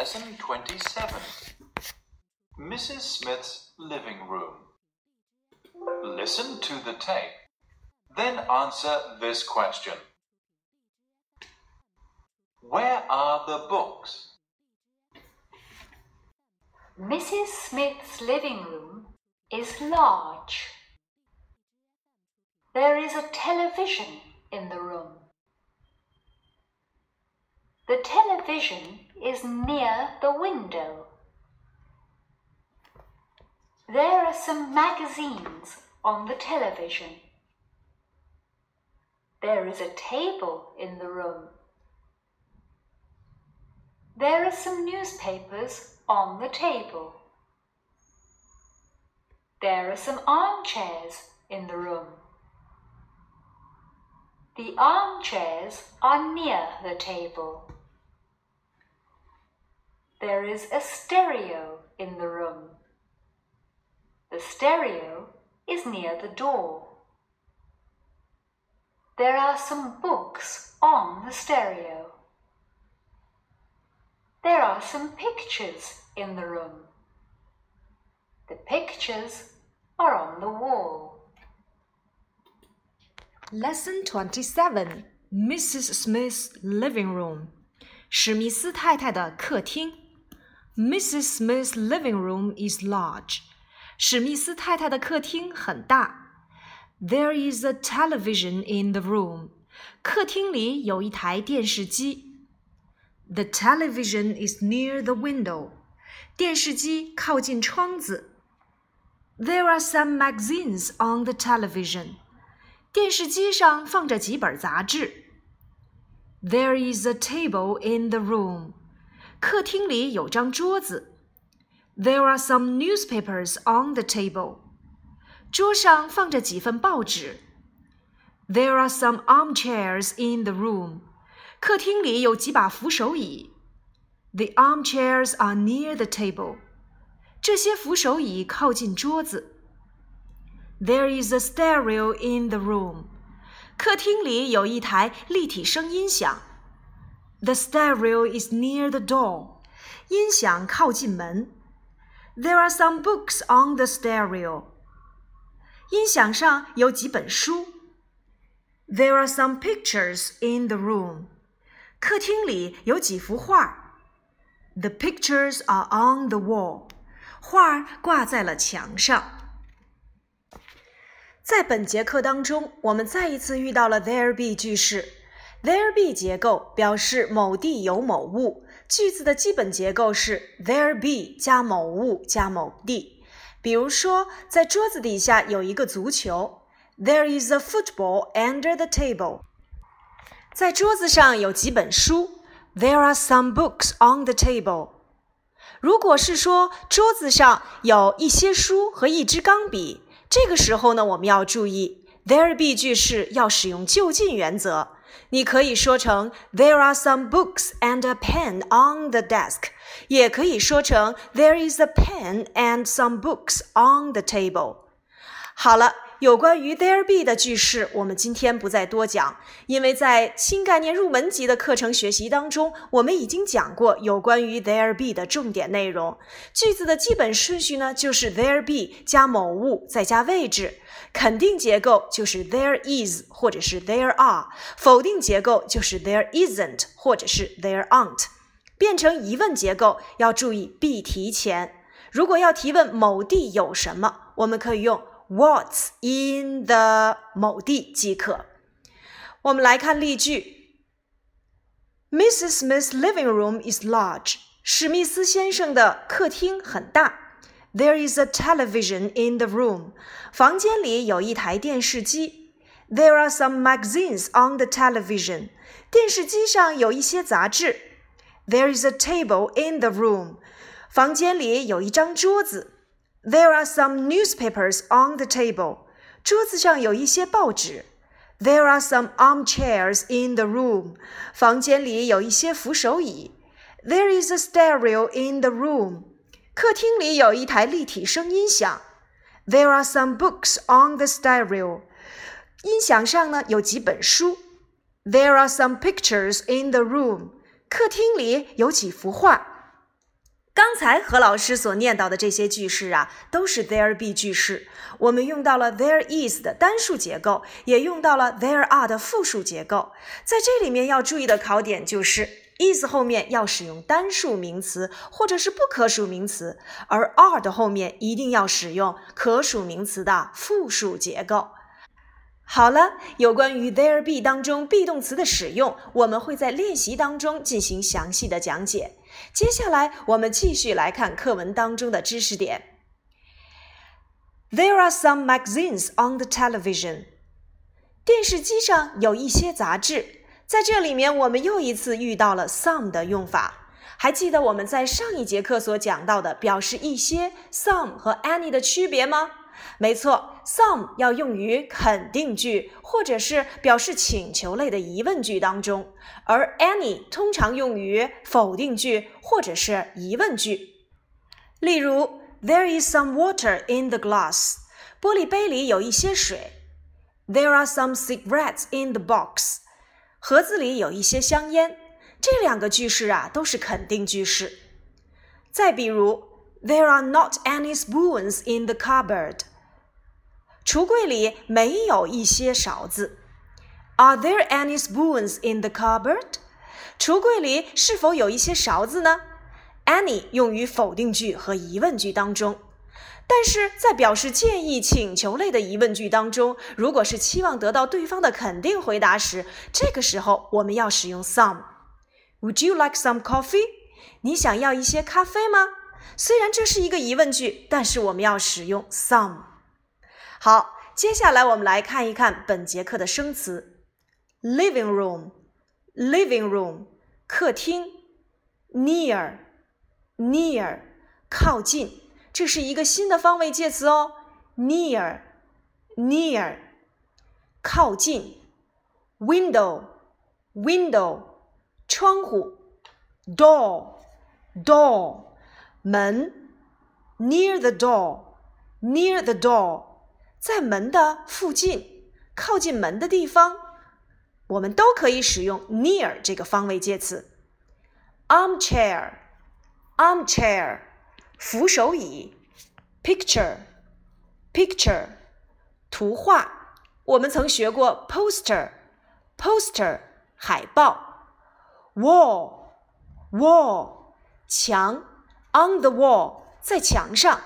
Lesson 27 Mrs. Smith's Living Room. Listen to the tape, then answer this question Where are the books? Mrs. Smith's living room is large. There is a television in the room. The television is near the window. There are some magazines on the television. There is a table in the room. There are some newspapers on the table. There are some armchairs in the room. The armchairs are near the table. There is a stereo in the room. The stereo is near the door. There are some books on the stereo. There are some pictures in the room. The pictures are on the wall. Lesson Twenty Seven Mrs. Smith's Living Room 史密斯太太的客厅 Mrs. Smith's living room is large. 史密斯太太的客厅很大。There is a television in the room. 客厅里有一台电视机。The television is near the window. 电视机靠近窗子。There are some magazines on the television. 电视机上放着几本杂志。There is a table in the room. 客厅里有张桌子。There are some newspapers on the table. 桌上放着几份报纸。There are some armchairs in the room. 客厅里有几把扶手椅。The armchairs are near the table. 这些扶手椅靠近桌子。There is a stereo in the room. 客厅里有一台立体声音响。 The stereo is near the door. 音响靠近门。There are some books on the stereo. 音响上有几本书。There are some pictures in the room. 客厅里有几幅画。The pictures are on the wall. 画挂在了墙上。在本节课当中，我们再一次遇到了 there be 句式。 There be 结构表示某地有某物，句子的基本结构是 there be 加某物加某地。比如说，在桌子底下有一个足球，There is a football under the table。在桌子上有几本书，There are some books on the table。如果是说桌子上有一些书和一支钢笔，这个时候呢，我们要注意 there be 句式要使用就近原则。你可以说成 There are some books and a pen on the desk，也可以说成 There is a pen and some books on the table。好了， 有关于 there be 的句式，我们今天不再多讲，因为在新概念入门级的课程学习当中，我们已经讲过有关于 there be 的重点内容。句子的基本顺序呢，就是 there be 加某物再加位置。肯定结构就是 there is 或者是 there are，否定结构就是 there isn't 或者是 there aren't。变成疑问结构要注意 be 提前。如果要提问某地有什么，我们可以用 what's in the 某地即可。我们来看例句：Mrs. Smith's living room is large。史密斯先生的客厅很大。There is a television in the room. 房间里有一台电视机。There are some magazines on the television. 电视机上有一些杂志。There is a table in the room. 房间里有一张桌子。 There are some newspapers on the table. 桌子上有一些报纸。There are some armchairs in the room. 房间里有一些扶手椅。There is a stereo in the room. 客厅里有一台立体声音响。There are some books on the stereo。音响上呢有几本书。There are some pictures in the room。客厅里有几幅画。 刚才何老师所念到的这些句式啊，都是 there be 句式。我们用到了 there is 的单数结构，也用到了 there are 的复数结构。在这里面要注意的考点就是 is 后面要使用单数名词或者是不可数名词，而 are 的后面一定要使用可数名词的复数结构。好了，有关于 there be 当中 be 动词的使用，我们会在练习当中进行详细的讲解。接下来，我们继续来看课文当中的知识点。There are some magazines on the television。电视机上有一些杂志。在这里面，我们又一次遇到了 some 的用法。还记得我们在上一节课所讲到的表示一些 some 和 any 的区别吗？没错，some 要用于肯定句或者是表示请求类的疑问句当中，而 any 通常用于否定句或者是疑问句。例如，There is some water in the glass。玻璃杯里有一些水。There are some cigarettes in the box。盒子里有一些香烟。这两个句式啊都是肯定句式。再比如，There are not any spoons in the cupboard。橱柜里没有一些勺子。Are there any spoons in the cupboard？橱柜里是否有一些勺子呢？Any 用于否定句和疑问句当中，但是在表示建议、请求类的疑问句当中，如果是期望得到对方的肯定回答时，这个时候我们要使用 some。Would you like some coffee？你想要一些咖啡吗？虽然这是一个疑问句，但是我们要使用 some。好，接下来我们来看一看本节课的生词：living room，living room，客厅；near，near，靠近，这是一个新的方位介词哦；near，near，靠近；window，window，窗户；door，door，门；near the door，near the door。在门的附近，靠近门的地方，我们都可以使用 near 这个方位介词。armchair，armchair，扶手椅。picture，picture，图画。我们曾学过 poster，poster，海报。wall，wall，墙。on the wall，在墙上。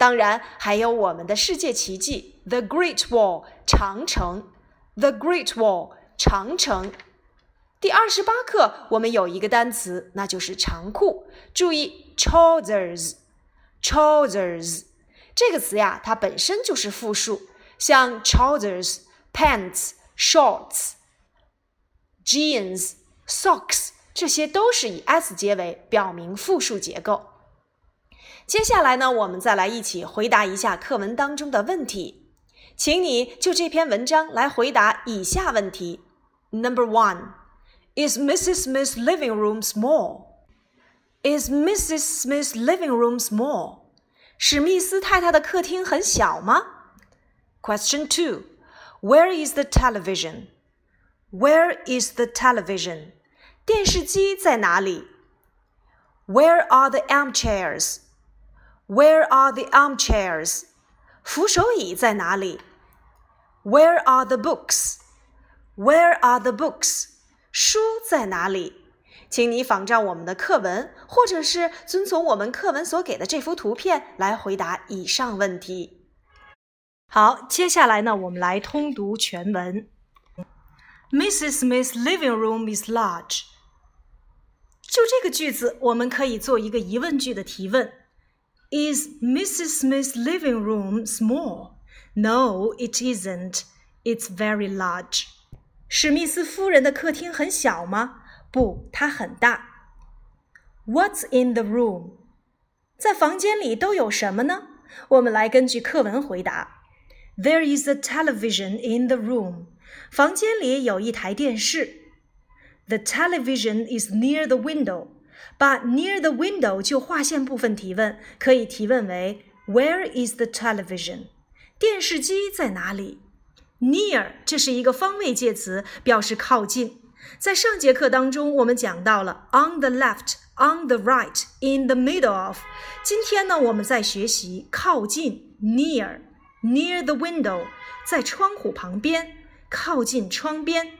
当然，还有我们的世界奇迹 ——The Great Wall，长城。The Great Wall，长城。第二十八课，我们有一个单词，那就是长裤。注意，trousers，trousers 这个词呀，它本身就是复数，像 trousers、pants、shorts、jeans、socks，这些都是以 s 结尾，表明复数结构。接下来呢，我们再来一起回答一下课文当中的问题，请你就这篇文章来回答以下问题：Number one, is Mrs. Smith's living room small? Is Mrs. Smith's living room small? 史密斯太太的客厅很小吗？Question two, where is the television? Where is the television? 电视机在哪里？Where are the armchairs? Where are the armchairs? 扶手椅在哪里？Where are the books? Where are the books? 书在哪里？请你仿照我们的课文，或者是遵从我们课文所给的这幅图片来回答以上问题。好，接下来呢，我们来通读全文。Mrs. Smith's living room is large。就这个句子，我们可以做一个疑问句的提问。Is Mrs. Smith's living room small? No, it isn't. It's very large. 史密斯夫人的客厅很小吗？不，它很大。What's in the room? 在房间里都有什么呢？我们来根据课文回答。There is a television in the room. 房间里有一台电视。The television is near the window. 把 near the window 就划线部分提问，可以提问为 Where is the television？电视机在哪里？Near 这是一个方位介词，表示靠近。在上节课当中，我们讲到了 on the left、on the right, in the middle of。今天呢，我们在学习靠近 near near the window，在窗户旁边，靠近窗边，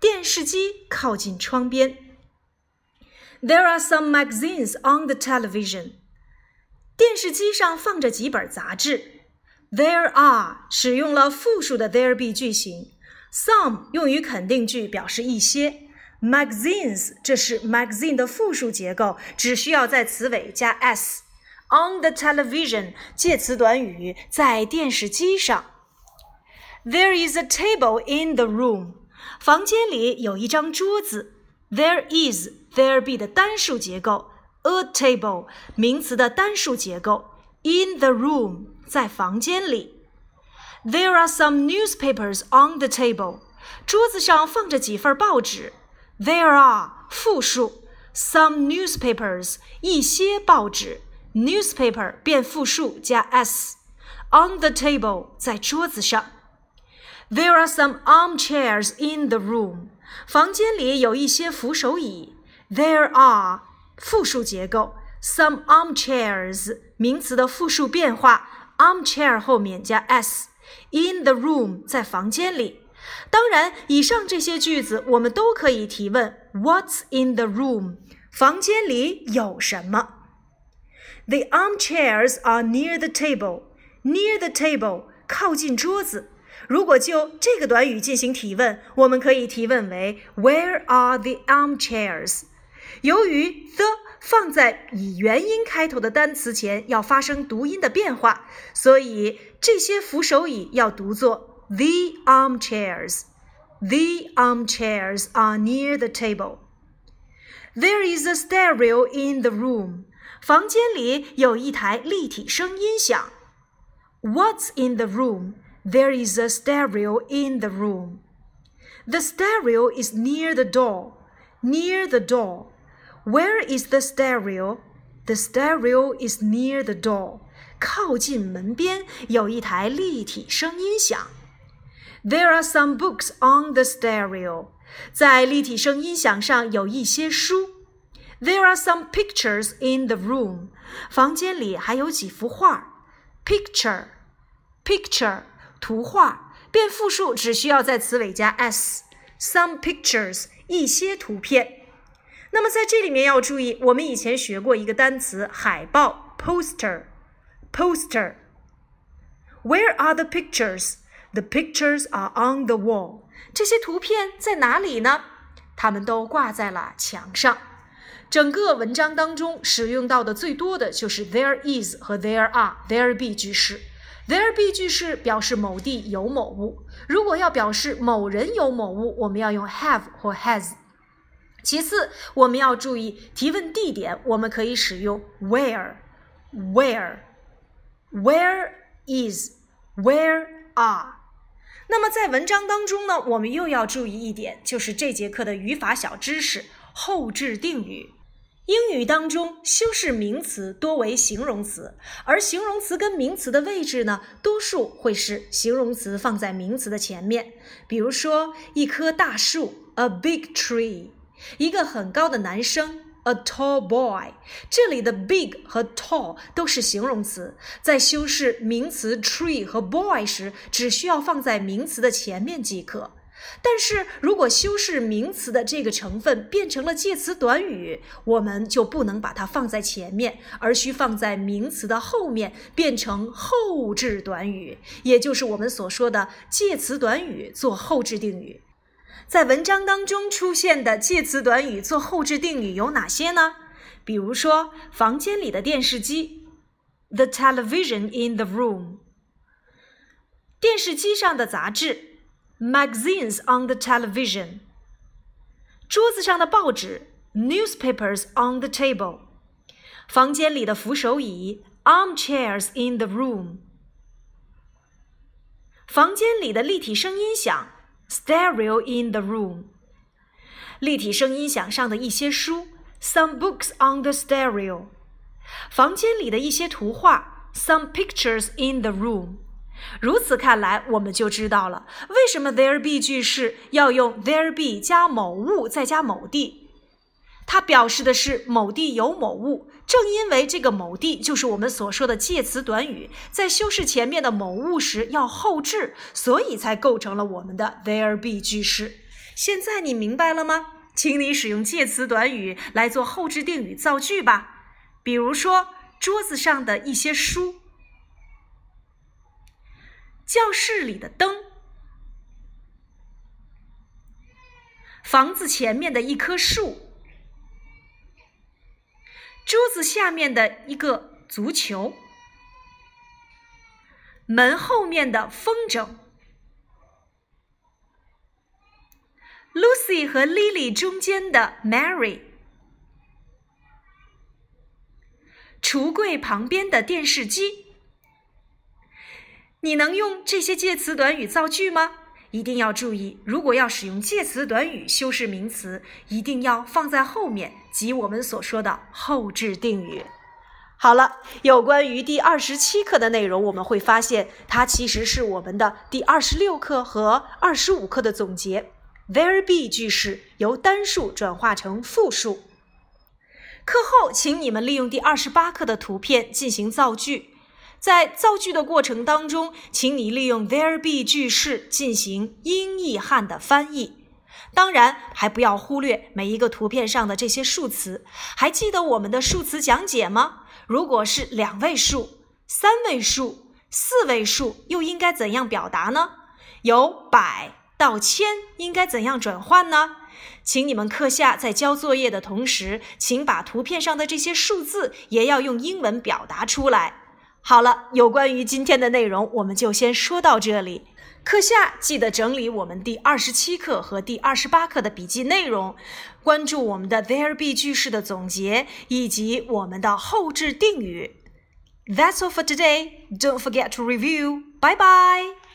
电视机靠近窗边。There are some magazines on the television。电视机上放着几本杂志。There are 使用了复数的 there be 句型，some 用于肯定句，表示一些。Magazines 这是 magazine 的复数结构，只需要在词尾加 s。On the television 介词短语在电视机上。There is a table in the room。房间里有一张桌子。There is there be 的单数结构，a table 名词的单数结构。In the room 在房间里。There are some newspapers on the table。桌子上放着几份报纸。There are 复数，some newspapers 一些报纸，newspaper 变复数加 s。On the table 在桌子上。There are some armchairs in the room。 房间里有一些扶手椅。There are 复数结构，some armchairs 名词的复数变化，armchair 后面加 s。In the room 在房间里。当然，以上这些句子我们都可以提问：What's in the room？房间里有什么？The armchairs are near the table. Near the table，靠近桌子。如果就这个短语进行提问，我们可以提问为 Where are the armchairs？由于 the 放在以元音开头的单词前要发生读音的变化，所以这些扶手椅要读作。The armchairs. The armchairs are near the table. There is a stereo in the room. 房间里有一台立体声音响。What's in the room? There is a stereo in the room. The stereo is near the door. Near the door. Where is the stereo? The stereo is near the door. 靠近门边有一台立体声音响。there are some books on the stereo. 在立体声音响上有一些书。There are some pictures in the room. 房间里还有几幅画。Picture, picture， 图画，变复数只需要在词尾加 s。Some pictures，一些图片。那么在这里面要注意，我们以前学过一个单词海报 poster。Poster。Where are the pictures? The pictures are on the wall. 这些图片在哪里呢？它们都挂在了墙上。整个文章当中使用到的最多的就是 there is 和 there are there be 句式。There be 句式表示某地有某物。如果要表示某人有某物，我们要用 have 或 has。其次，我们要注意提问地点，我们可以使用 where where where is where are。那么在文章当中呢，我们又要注意一点，就是这节课的语法小知识——后置定语。英语当中，修饰名词多为形容词，而形容词跟名词的位置呢，多数会是形容词放在名词的前面。比如说，一棵大树，a big tree；一个很高的男生。A tall boy，这里的 big 和 tall 都是形容词，在修饰名词 tree 和 boy 时，只需要放在名词的前面即可。但是如果修饰名词的这个成分变成了介词短语，我们就不能把它放在前面，而需放在名词的后面，变成后置短语，也就是我们所说的介词短语做后置定语。在文章当中出现的介词短语做后置定语有哪些呢？比如说，房间里的电视机，the television in the room；电视机上的杂志 ，magazines on the television；桌子上的报纸，newspapers on the table；房间里的扶手椅，armchairs in the room；房间里的立体声音响。Stereo in the room，立体声音响上的一些书，some books on the stereo。房间里的一些图画，some pictures in the room。 如此看来，我们就知道了为什么 there be 句式要用 there be 加某物再加某地。它表示的是某地有某物。正因为这个某地就是我们所说的介词短语，在修饰前面的某物时要后置，所以才构成了我们的 there be 句式。现在你明白了吗？请你使用介词短语来做后置定语造句吧。比如说，桌子上的一些书，教室里的灯，房子前面的一棵树。桌子下面的一个足球，门后面的风筝，Lucy 和 Lily 中间的 Mary，橱柜旁边的电视机。你能用这些介词短语造句吗？一定要注意，如果要使用介词短语修饰名词，一定要放在后面，即我们所说的后置定语。好了，有关于第二十七课的内容，我们会发现它其实是我们的第二十六课和二十五课的总结。There be 句式由单数转化成复数。课后，请你们利用第二十八课的图片进行造句。在造句的过程当中，请你利用 there be 句式进行英译汉的翻译。当然，还不要忽略每一个图片上的这些数词。还记得我们的数词讲解吗？如果是两位数、三位数、四位数，又应该怎样表达呢？由百到千，应该怎样转换呢？请你们课下在交作业的同时，请把图片上的这些数字也要用英文表达出来。好了，有关于今天的内容，我们就先说到这里。课下记得整理我们第二十七课和第二十八课的笔记内容，关注我们的 there be 句式的总结以及我们的后置定语。That's all for today. Don't forget to review. Bye bye.